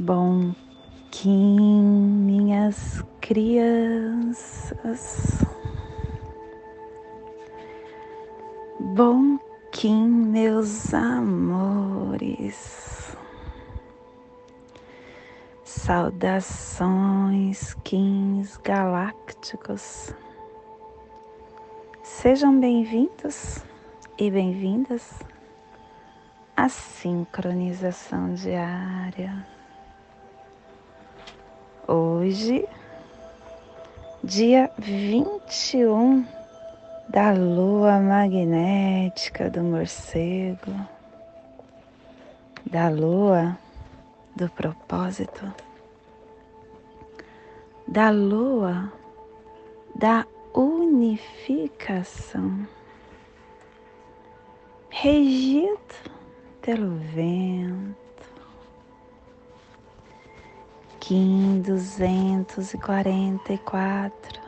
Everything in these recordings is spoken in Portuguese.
Bom Kim, minhas crianças. Bom Kim, meus amores. Saudações, Kins galácticos. Sejam bem-vindos e bem-vindas à sincronização diária. Hoje, dia 21 da lua magnética do morcego, da lua do propósito, da lua da unificação, regido pelo vento. Kim 244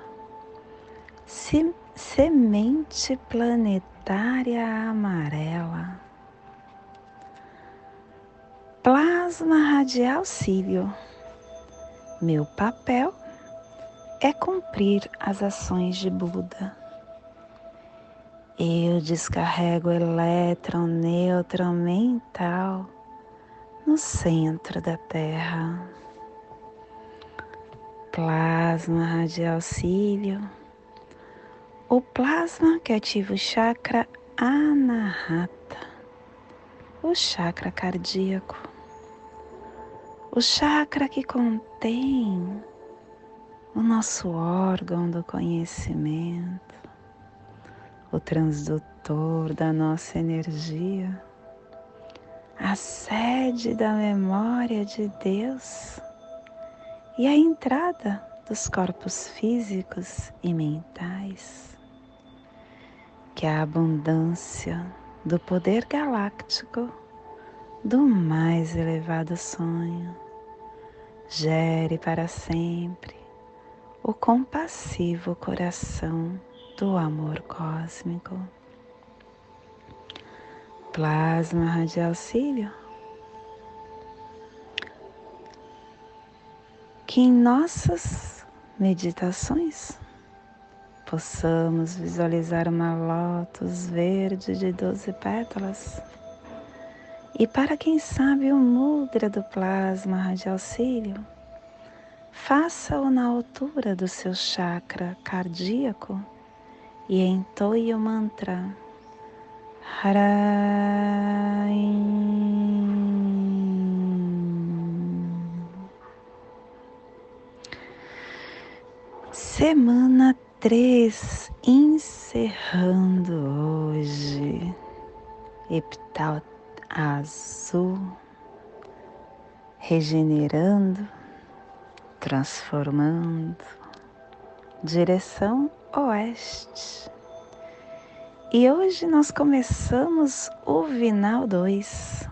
Semente planetária amarela Plasma radial cílio Meu papel é cumprir as ações de Buda. Eu descarrego elétron neutro mental no centro da Terra. Plasma radial cílio. O plasma que ativa o chakra anahata, o chakra cardíaco, o chakra que contém o nosso órgão do conhecimento, o transdutor da nossa energia, a sede da memória de Deus e a entrada dos corpos físicos e mentais. Que a abundância do poder galáctico do mais elevado sonho gere para sempre o compassivo coração do amor cósmico. Plasma radial cílio. Que em nossas meditações possamos visualizar uma lótus verde de doze pétalas. E para quem sabe o mudra do plasma radial cílio, Faça-o na altura do seu chakra cardíaco e entoie o mantra Harai. Semana 3, encerrando hoje. Epital azul, regenerando transformando, direção oeste. E hoje nós começamos o Vinal 2.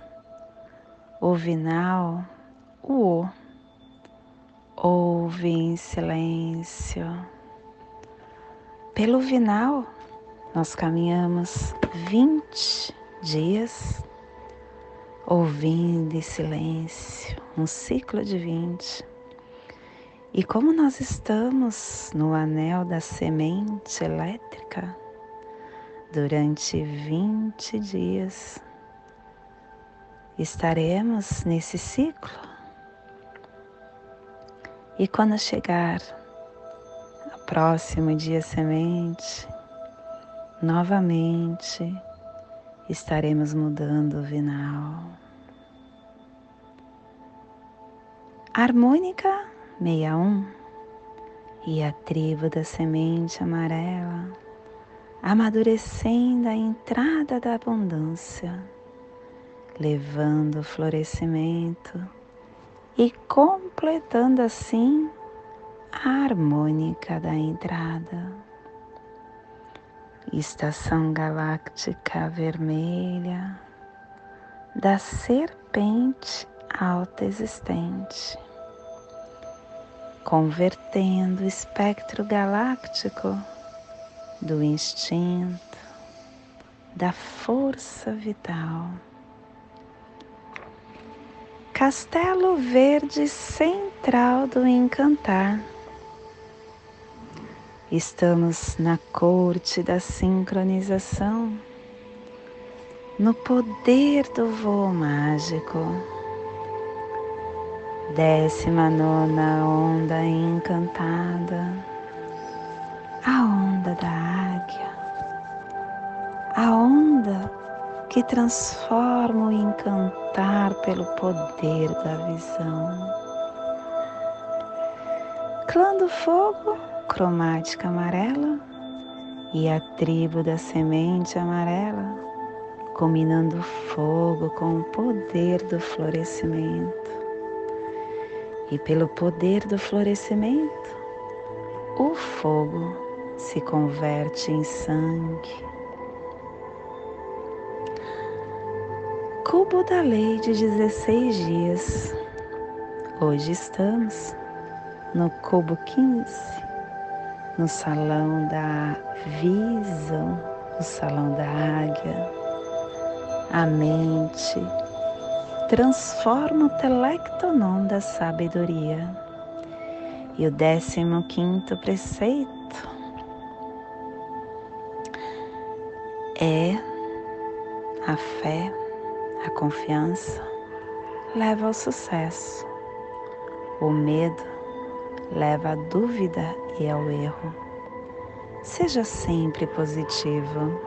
O Vinal, o O. Ouve em silêncio. Pelo Vinal, nós caminhamos 20 dias ouvindo em silêncio, um ciclo de 20 e como nós estamos no anel da semente elétrica durante 20 dias, estaremos nesse ciclo. E quando chegar o próximo dia semente, novamente estaremos mudando o vinal. Harmônica 61 e a tribo da semente amarela amadurecendo a entrada da abundância, levando o florescimento e completando assim a harmônica da entrada. Estação galáctica vermelha da serpente alta existente convertendo o espectro galáctico do instinto, da força vital, Castelo Verde Central do Encantar. Estamos na corte da sincronização, no poder do voo mágico. Décima nona onda encantada, a onda da águia, a onda que transforma o encantar pelo poder da visão. Clã do fogo, cromática amarela, e a tribo da semente amarela, combinando fogo com o poder do florescimento. E pelo poder do florescimento, o fogo se converte em sangue Cubo da Lei de 16 dias. Hoje estamos no Cubo 15, no Salão da Visão, no Salão da Águia. A mente transforma o telectonon da sabedoria. E o décimo quinto preceito é a fé a confiança leva ao sucesso. O medo leva à dúvida e ao erro. Seja sempre positivo.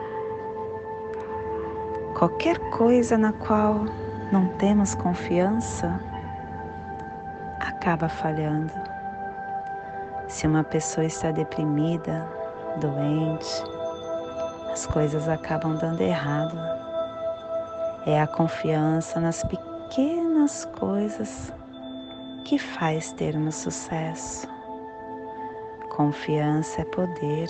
Qualquer coisa na qual não temos confiança acaba falhando. Se uma pessoa está deprimida, doente, as coisas acabam dando errado é a confiança nas pequenas coisas que faz termos sucesso. Confiança é poder.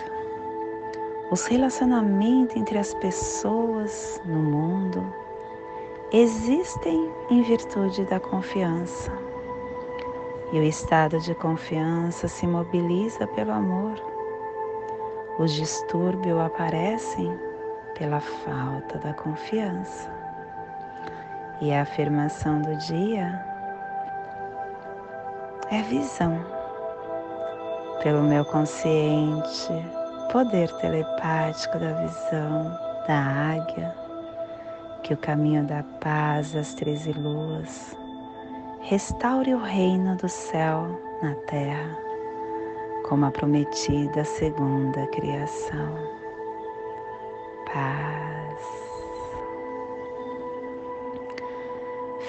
Os relacionamentos entre as pessoas no mundo existem em virtude da confiança. E o estado de confiança se mobiliza pelo amor. Os distúrbios aparecem pela falta da confiança. E a afirmação do dia é visão. Pelo meu consciente, poder telepático da visão da águia, que o caminho da paz das treze luas restaure o reino do céu na terra, como a prometida segunda criação. Paz.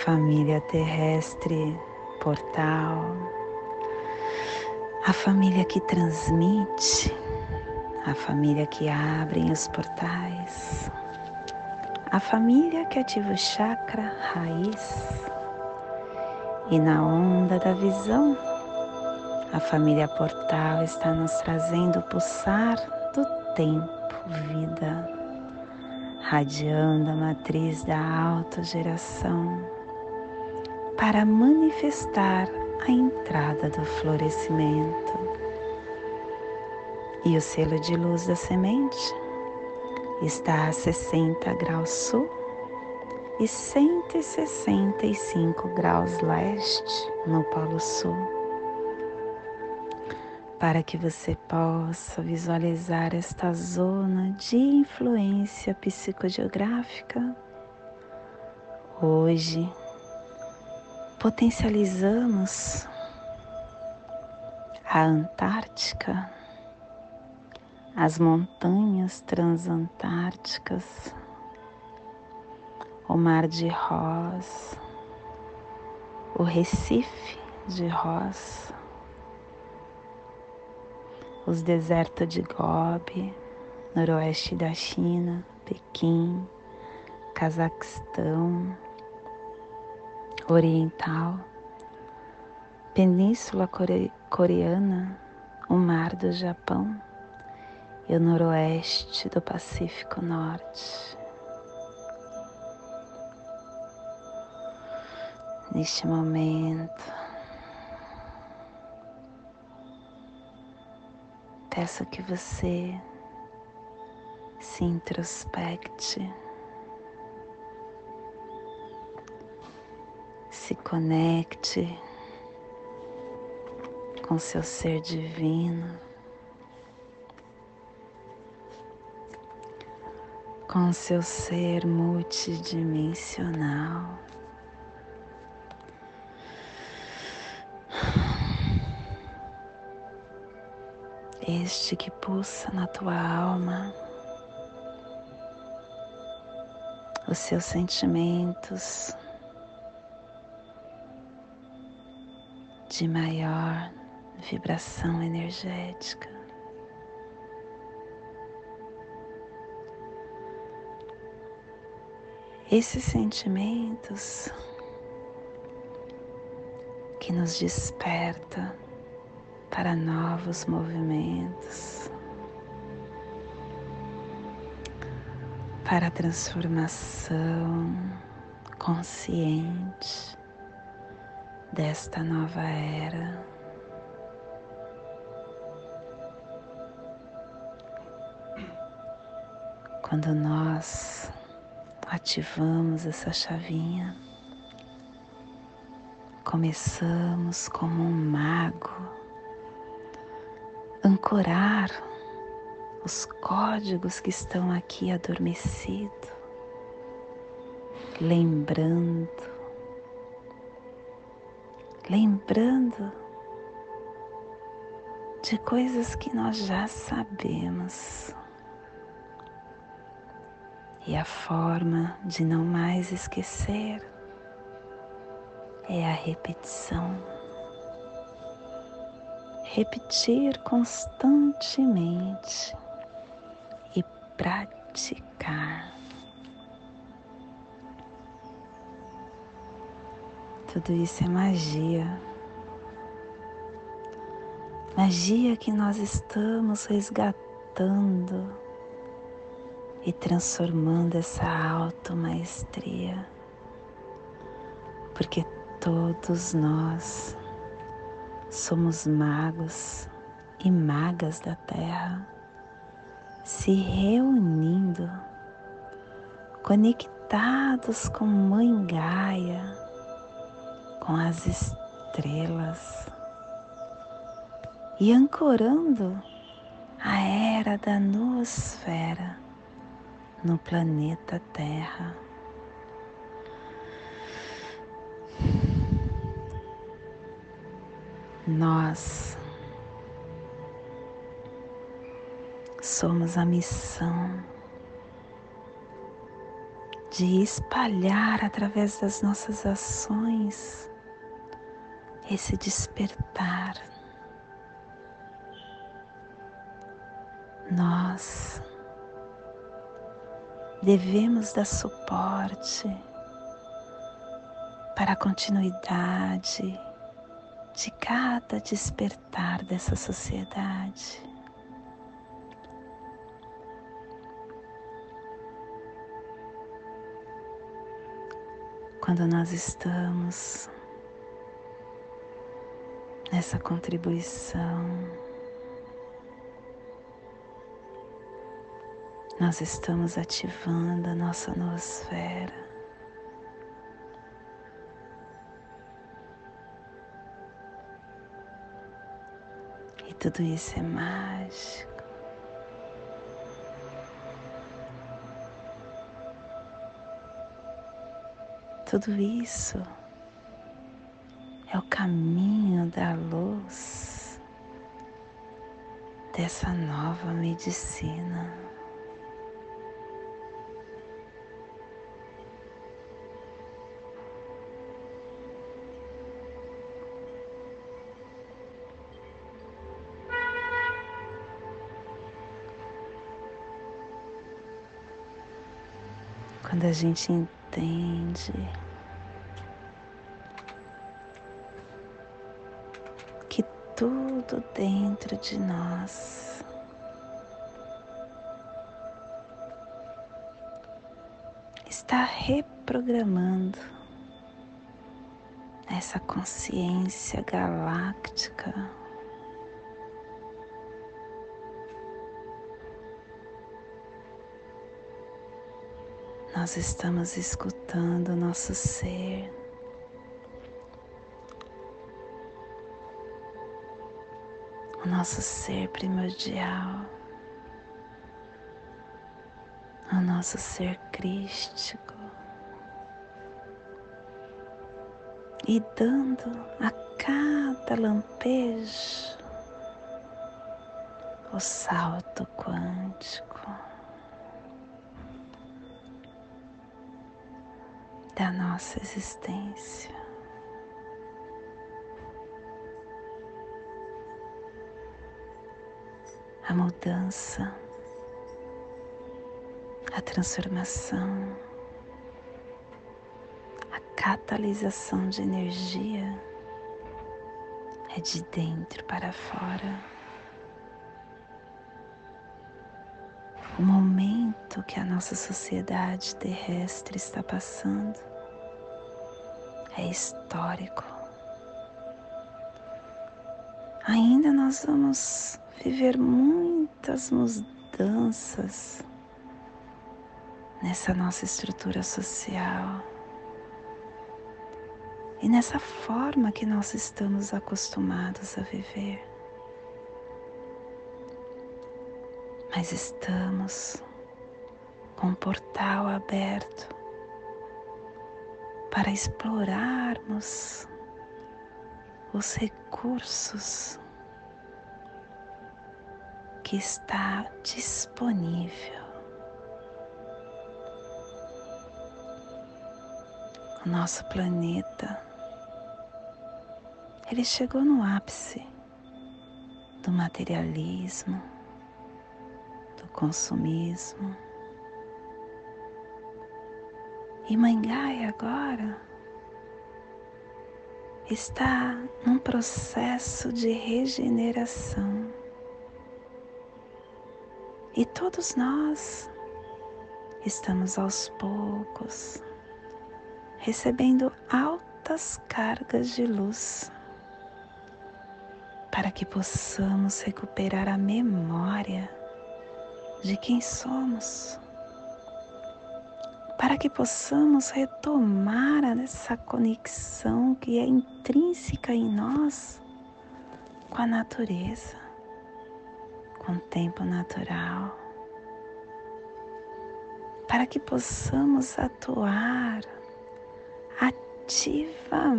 Família terrestre, portal, a família que transmite, a família que abre os portais, a família que ativa o chakra raiz. E na onda da visão, a família portal está nos trazendo o pulsar do tempo, vida, radiando a matriz da autogeração para manifestar a entrada do florescimento. E o selo de luz da semente está a 60 graus sul e 165 graus leste no Polo Sul. Para que você possa visualizar esta zona de influência psicogeográfica, hoje potencializamos a Antártica, as montanhas transantárticas, o Mar de Ross, o Recife de Ross, os desertos de Gobi, noroeste da China, Pequim, Cazaquistão, oriental, Península Core Coreana, o Mar do Japão e o Noroeste do Pacífico Norte. Neste momento, peço que você se introspecte se conecte com seu ser divino, com seu ser multidimensional. Este que pulsa na tua alma, os seus sentimentos de maior vibração energética. Esses sentimentos que nos desperta para novos movimentos, para transformação consciente desta nova era. Quando nós ativamos essa chavinha, começamos como um mago ancorar os códigos que estão aqui adormecidos, lembrando, lembrando de coisas que nós já sabemos. E a forma de não mais esquecer é a repetição. Repetir constantemente e praticar. Tudo isso é magia. Magia que nós estamos resgatando e transformando essa automaestria, porque todos nós somos magos e magas da Terra, se reunindo, conectados com Mãe Gaia, com as estrelas e ancorando a era da noosfera no planeta Terra. Nós somos a missão de espalhar através das nossas ações esse despertar. Nós devemos dar suporte para a continuidade de cada despertar dessa sociedade. Quando nós estamos nessa contribuição, nós estamos ativando a nossa noosfera. E tudo isso é mágico. Tudo isso é o caminho da luz dessa nova medicina. Quando a gente entende tudo dentro de nós. Está reprogramando essa consciência galáctica. Nós estamos escutando o nosso ser nosso ser primordial, ao nosso ser crístico. E dando a cada lampejo o salto quântico da nossa existência. A mudança, a transformação, a catalisação de energia é de dentro para fora. o momento que a nossa sociedade terrestre está passando é histórico. Ainda nós vamos viver muitas mudanças nessa nossa estrutura social e nessa forma que nós estamos acostumados a viver. mas estamos com o portal aberto para explorarmos os recursos que está disponível. O nosso planeta ele chegou no ápice do materialismo, consumismo. E Mangai agora está num processo de regeneração. E todos nós estamos aos poucos recebendo altas cargas de luz para que possamos recuperar a memória de quem somos, para que possamos retomar essa conexão que é intrínseca em nós com a natureza, com o tempo natural, para que possamos atuar ativamente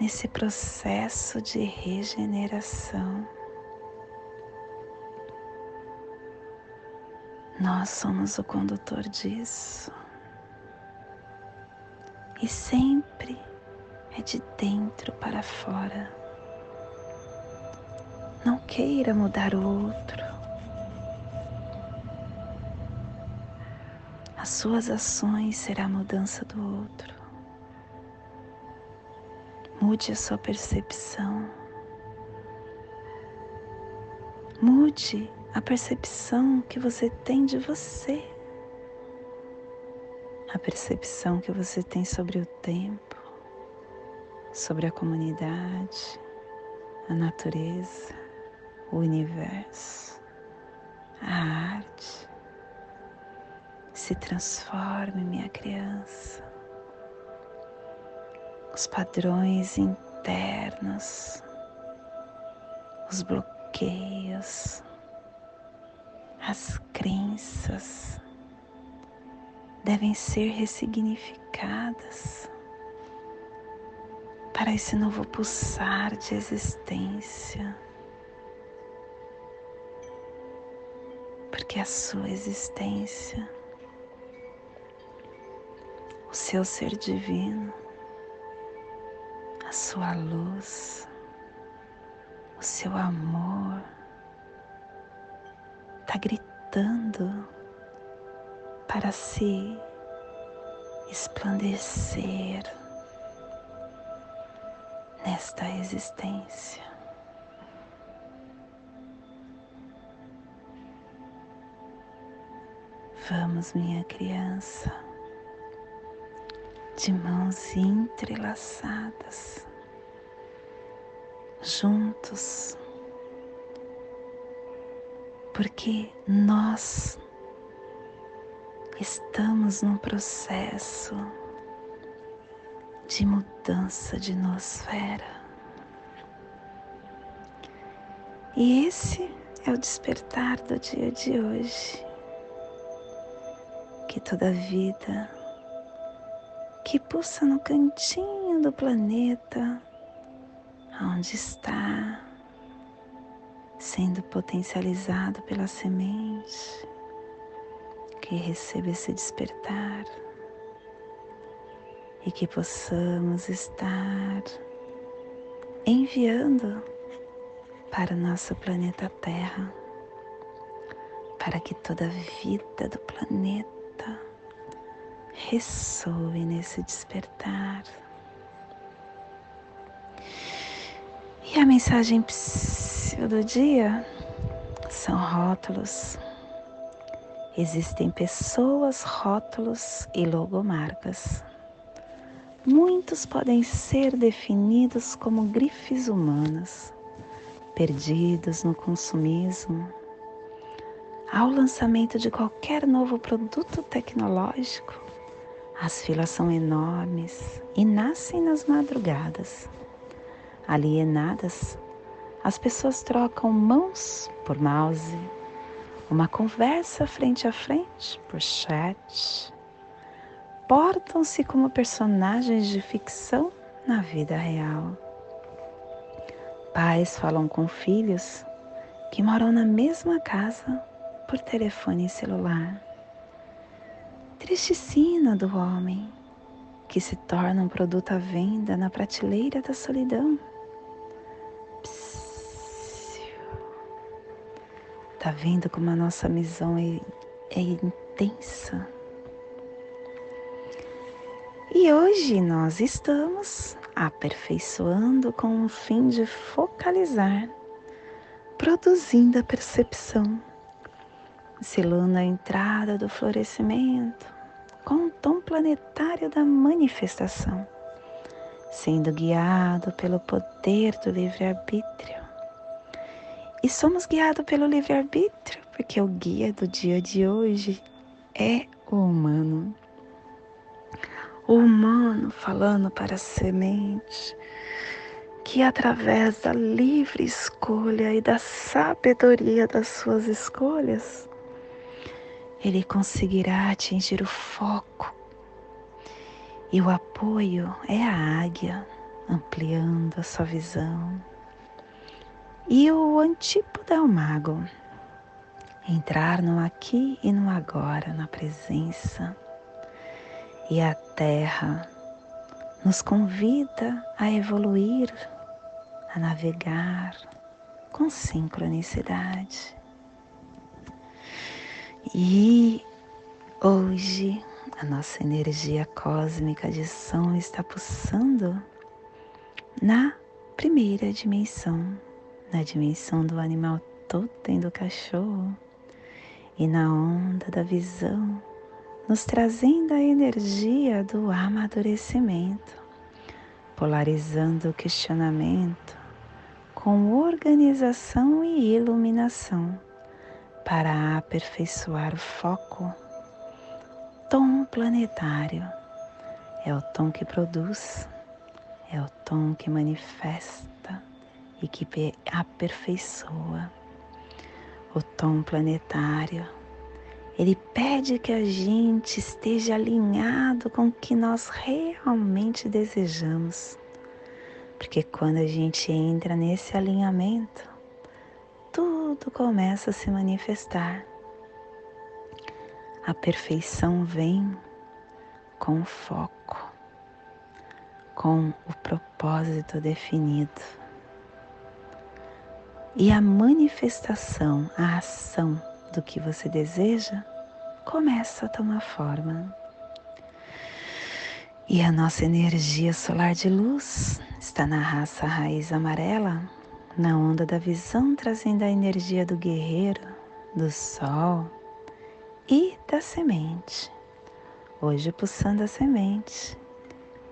nesse processo de regeneração. Nós somos o condutor disso. E sempre é de dentro para fora. Não queira mudar o outro. As suas ações será a mudança do outro. Mude a sua percepção. Mude a percepção que você tem de você, a percepção que você tem sobre o tempo, sobre a comunidade, a natureza, o universo, a arte. Se transforme, minha criança. Os padrões internos, os bloqueios, as crenças devem ser ressignificadas para esse novo pulsar de existência. Porque a sua existência, o seu ser divino, a sua luz, o seu amor, está gritando para se esplandecer nesta existência. Vamos, minha criança, de mãos entrelaçadas, juntos porque nós estamos num processo de mudança de nosfera. E esse é o despertar do dia de hoje. Que toda vida que pulsa no cantinho do planeta, onde está sendo potencializado pela semente, que receba esse despertar e que possamos estar enviando para o nosso planeta Terra, para que toda a vida do planeta ressoe nesse despertar. E a mensagem do dia são rótulos. Existem pessoas, rótulos e logomarcas. Muitos podem ser definidos como grifes humanas perdidos no consumismo, ao lançamento de qualquer novo produto tecnológico, as filas são enormes e nascem nas madrugadas. Alienadas, as pessoas trocam mãos por mouse, uma conversa frente a frente por chat, portam-se como personagens de ficção na vida real Pais falam com filhos que moram na mesma casa por telefone celular. Triste sina do homem que se torna um produto à venda na prateleira da solidão. Tá vendo como a nossa missão é, é intensa? E hoje nós estamos aperfeiçoando com o fim de focalizar, produzindo a percepção, selando a entrada do florescimento com o tom planetário da manifestação, sendo guiado pelo poder do livre-arbítrio. E somos guiados pelo livre-arbítrio porque o guia do dia de hoje é o humano o humano falando para a semente, que através da livre escolha e da sabedoria das suas escolhas, ele conseguirá atingir o foco. E o apoio é a águia, ampliando a sua visão. E o antípoda é o mago, entrar no aqui e no agora, na presença. E a Terra nos convida a evoluir, a navegar com sincronicidade. E hoje a nossa energia cósmica de som está pulsando na primeira dimensão, na dimensão do animal totem do cachorro e na onda da visão nos trazendo a energia do amadurecimento, polarizando o questionamento com organização e iluminação para aperfeiçoar o foco. Tom planetário é o tom que produz, é o tom que manifesta e que aperfeiçoa. O tom planetário ele pede que a gente esteja alinhado com o que nós realmente desejamos. Porque quando a gente entra nesse alinhamento, tudo começa a se manifestar. A perfeição vem com foco, com o propósito definido. E a manifestação, a ação do que você deseja começa a tomar forma. E a nossa energia solar de luz está na raça raiz amarela, na onda da visão, trazendo a energia do guerreiro, do sol e da semente. Hoje pulsando a semente.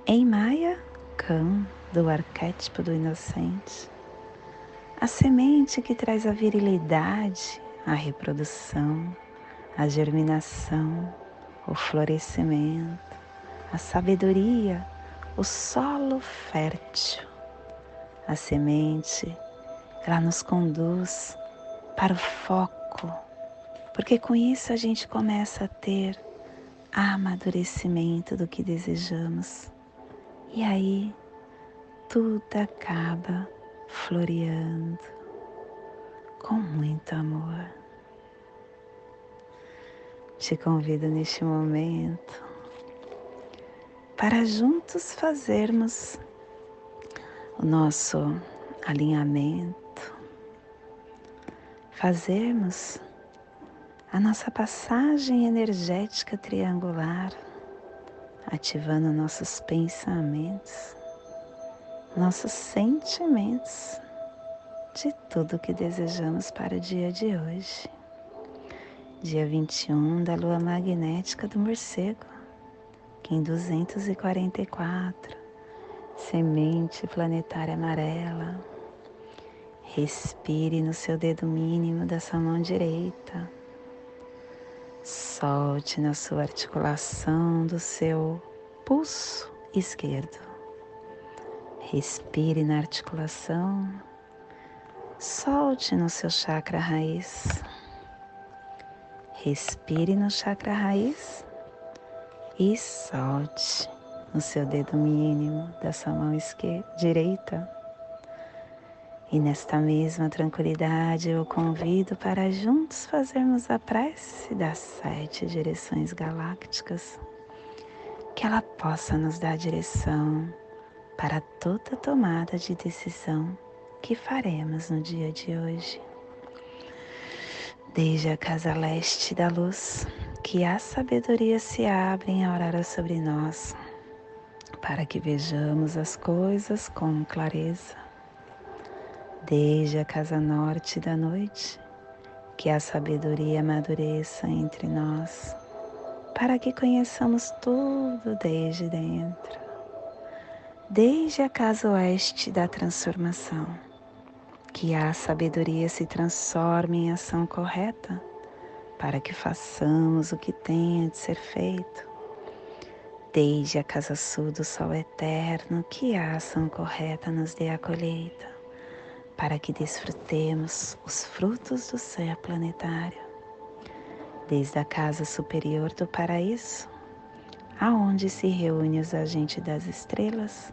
Em Maia, cão do arquétipo do inocente. A semente que traz a virilidade, a reprodução, a germinação, o florescimento, a sabedoria, o solo fértil. A semente ela nos conduz para o foco, porque com isso a gente começa a ter amadurecimento do que desejamos. E aí tudo acaba floreando com muito amor. Te convido neste momento para juntos fazermos o nosso alinhamento, fazermos a nossa passagem energética triangular, ativando nossos pensamentos, nossos sentimentos de tudo que desejamos para o dia de hoje. Dia 21 da lua magnética do morcego, Kim 244, semente planetária amarela. Respire no seu dedo mínimo da sua mão direita. Solte na sua articulação do seu pulso esquerdo. Respire na articulação Solte no seu chakra raiz. Respire no chakra raiz e solte no seu dedo mínimo da sua mão esquerda, direita. E nesta mesma tranquilidade eu convido para juntos fazermos a prece das sete direções galácticas, que ela possa nos dar direção para toda tomada de decisão que faremos no dia de hoje. Desde a casa leste da luz, que a sabedoria se abre em aurora sobre nós, para que vejamos as coisas com clareza. Desde a casa norte da noite, que a sabedoria amadureça entre nós, para que conheçamos tudo desde dentro. Desde a casa oeste da transformação que a sabedoria se transforme em ação correta para que façamos o que tenha de ser feito. Desde a casa sul do sol eterno, que a ação correta nos dê a colheita, para que desfrutemos os frutos do céu planetário. Desde a casa superior do paraíso, aonde se reúnem os agentes das estrelas,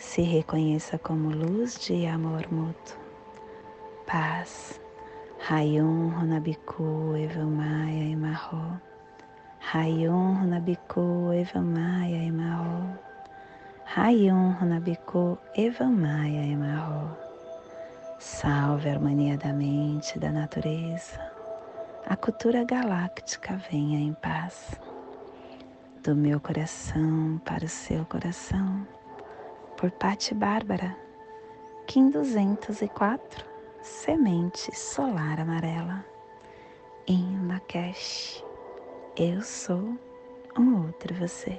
se reconheça como luz de amor mútuo. Paz. Rayum Runabiku Evamaya Emarro. Rayum Runabiku Evamaya Emarro. Rayum Runabiku Evamaya Emarro. Salve a harmonia da mente e da natureza. A cultura galáctica venha em paz. Do meu coração para o seu coração por Patti Bárbara, Kim 204, Semente Solar Amarela, em Lakesh, eu sou um outro você.